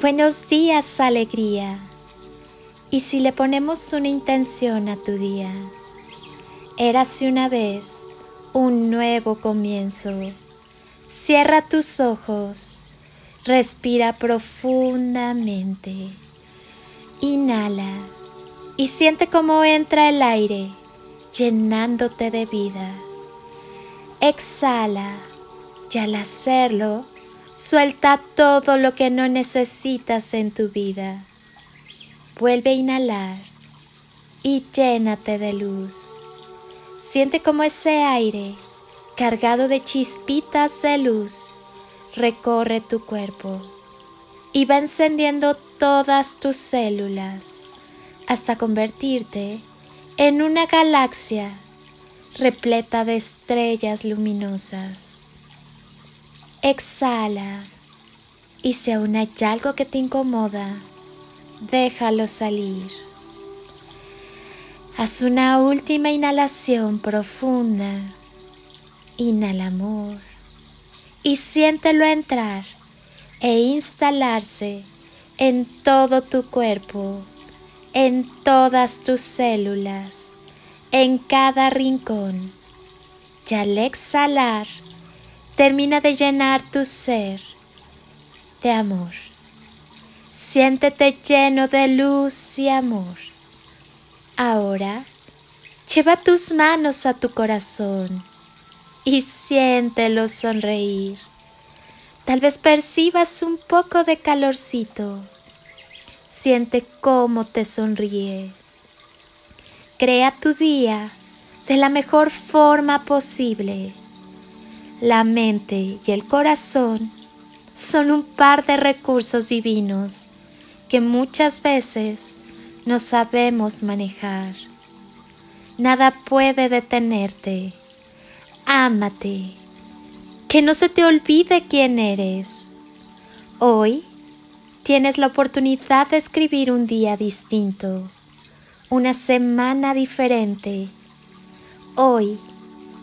Buenos días, alegría. Y si le ponemos una intención a tu día, érase una vez un nuevo comienzo. Cierra tus ojos, respira profundamente, inhala y siente cómo entra el aire llenándote de vida. Exhala y al hacerlo, Suelta todo lo que no necesitas en tu vida. Vuelve a inhalar y llénate de luz. Siente como ese aire, cargado de chispitas de luz, recorre tu cuerpo y va encendiendo todas tus células hasta convertirte en una galaxia repleta de estrellas luminosas. Exhala y si aún hay algo que te incomoda, déjalo salir. Haz una última inhalación profunda. Inhala amor y siéntelo entrar e instalarse en todo tu cuerpo, en todas tus células, en cada rincón. Y al exhalar, termina de llenar tu ser de amor. Siéntete lleno de luz y amor. Ahora, lleva tus manos a tu corazón y siéntelo sonreír. Tal vez percibas un poco de calorcito. Siente cómo te sonríe. Crea tu día de la mejor forma posible la mente y el corazón son un par de recursos divinos que muchas veces no sabemos manejar. Nada puede detenerte. Ámate. Que no se te olvide quién eres. Hoy tienes la oportunidad de escribir un día distinto, una semana diferente. Hoy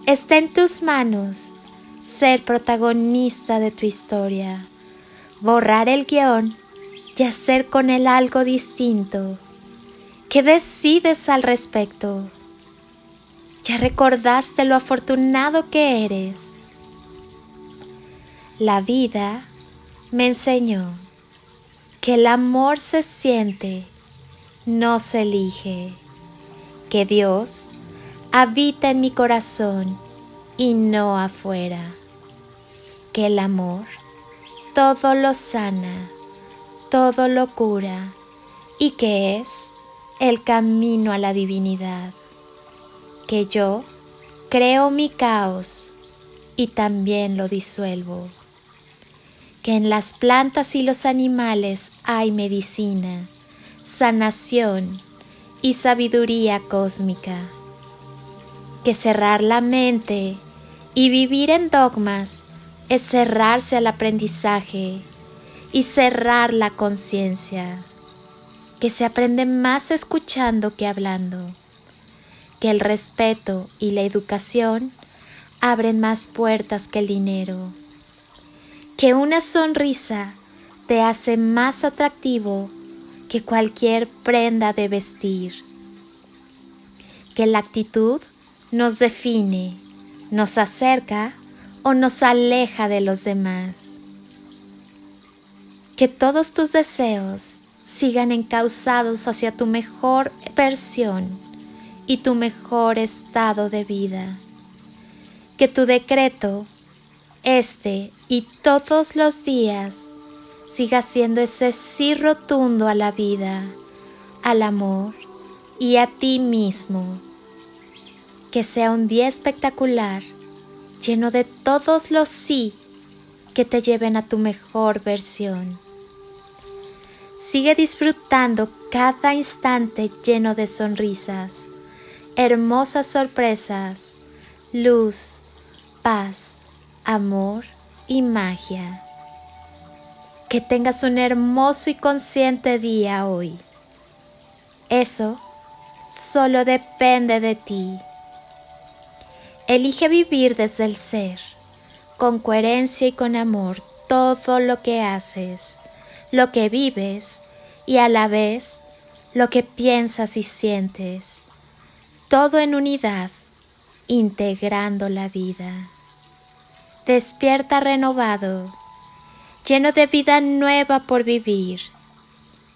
está en tus manos ser protagonista de tu historia, borrar el guion y hacer con él algo distinto. ¿Qué decides al respecto? ¿Ya recordaste lo afortunado que eres? La vida me enseñó que el amor se siente, no se elige, que Dios habita en mi corazón y no afuera. Que el amor todo lo sana, todo lo cura y que es el camino a la divinidad. Que yo creo mi caos y también lo disuelvo. Que en las plantas y los animales hay medicina, sanación y sabiduría cósmica. Que cerrar la mente y vivir en dogmas es cerrarse al aprendizaje y cerrar la conciencia, que se aprende más escuchando que hablando, que el respeto y la educación abren más puertas que el dinero, que una sonrisa te hace más atractivo que cualquier prenda de vestir, que la actitud nos define nos acerca o nos aleja de los demás. Que todos tus deseos sigan encausados hacia tu mejor versión y tu mejor estado de vida. Que tu decreto, este y todos los días, siga siendo ese sí rotundo a la vida, al amor y a ti mismo que sea un día espectacular, lleno de todos los sí que te lleven a tu mejor versión. Sigue disfrutando cada instante lleno de sonrisas, hermosas sorpresas, luz, paz, amor y magia. Que tengas un hermoso y consciente día hoy. Eso solo depende de ti. Elige vivir desde el ser, con coherencia y con amor, todo lo que haces, lo que vives y a la vez lo que piensas y sientes, todo en unidad, integrando la vida. Despierta renovado, lleno de vida nueva por vivir,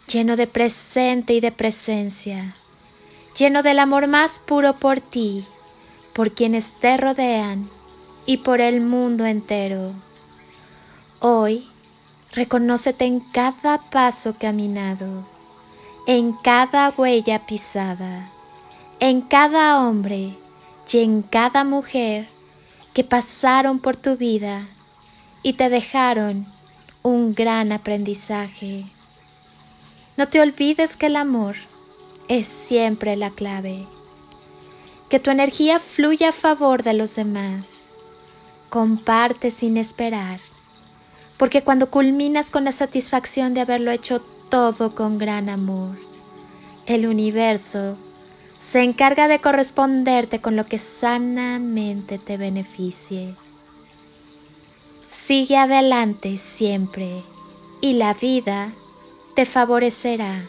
lleno de presente y de presencia, lleno del amor más puro por ti, por quienes te rodean y por el mundo entero. Hoy, reconócete en cada paso caminado, en cada huella pisada, en cada hombre y en cada mujer que pasaron por tu vida y te dejaron un gran aprendizaje. No te olvides que el amor es siempre la clave. Que tu energía fluya a favor de los demás. Comparte sin esperar. Porque cuando culminas con la satisfacción de haberlo hecho todo con gran amor, el universo se encarga de corresponderte con lo que sanamente te beneficie. Sigue adelante siempre y la vida te favorecerá.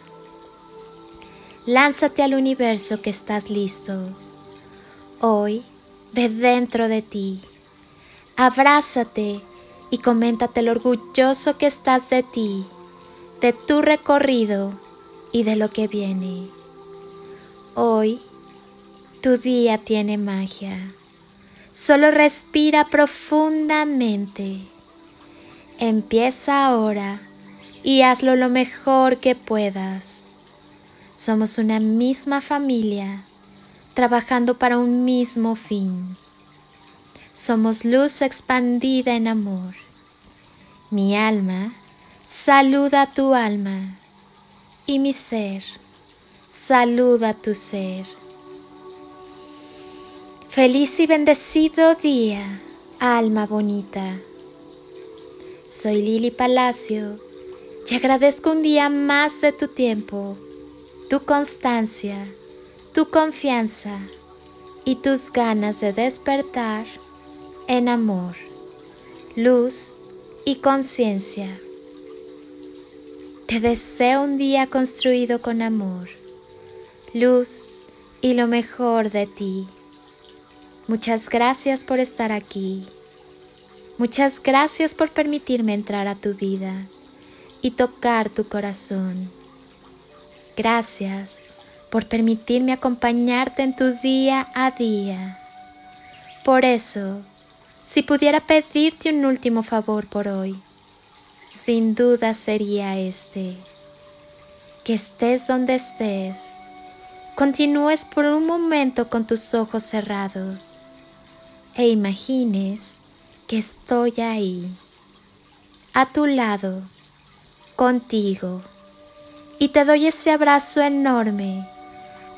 Lánzate al universo que estás listo. Hoy ve dentro de ti. Abrázate y coméntate lo orgulloso que estás de ti, de tu recorrido y de lo que viene. Hoy tu día tiene magia. Solo respira profundamente. Empieza ahora y hazlo lo mejor que puedas. Somos una misma familia, trabajando para un mismo fin. Somos luz expandida en amor. Mi alma saluda a tu alma y mi ser saluda tu ser. Feliz y bendecido día, alma bonita. Soy Lili Palacio y agradezco un día más de tu tiempo, tu constancia, tu confianza y tus ganas de despertar en amor, luz y conciencia. Te deseo un día construido con amor luz y lo mejor de ti. Muchas gracias por estar aquí. Muchas gracias por permitirme entrar a tu vida y tocar tu corazón. Gracias por permitirme acompañarte en tu día a día. Por eso, si pudiera pedirte un último favor por hoy, sin duda sería este, que estés donde estés, continúes por un momento con tus ojos cerrados e imagines que estoy ahí, a tu lado, contigo, y te doy ese abrazo enorme,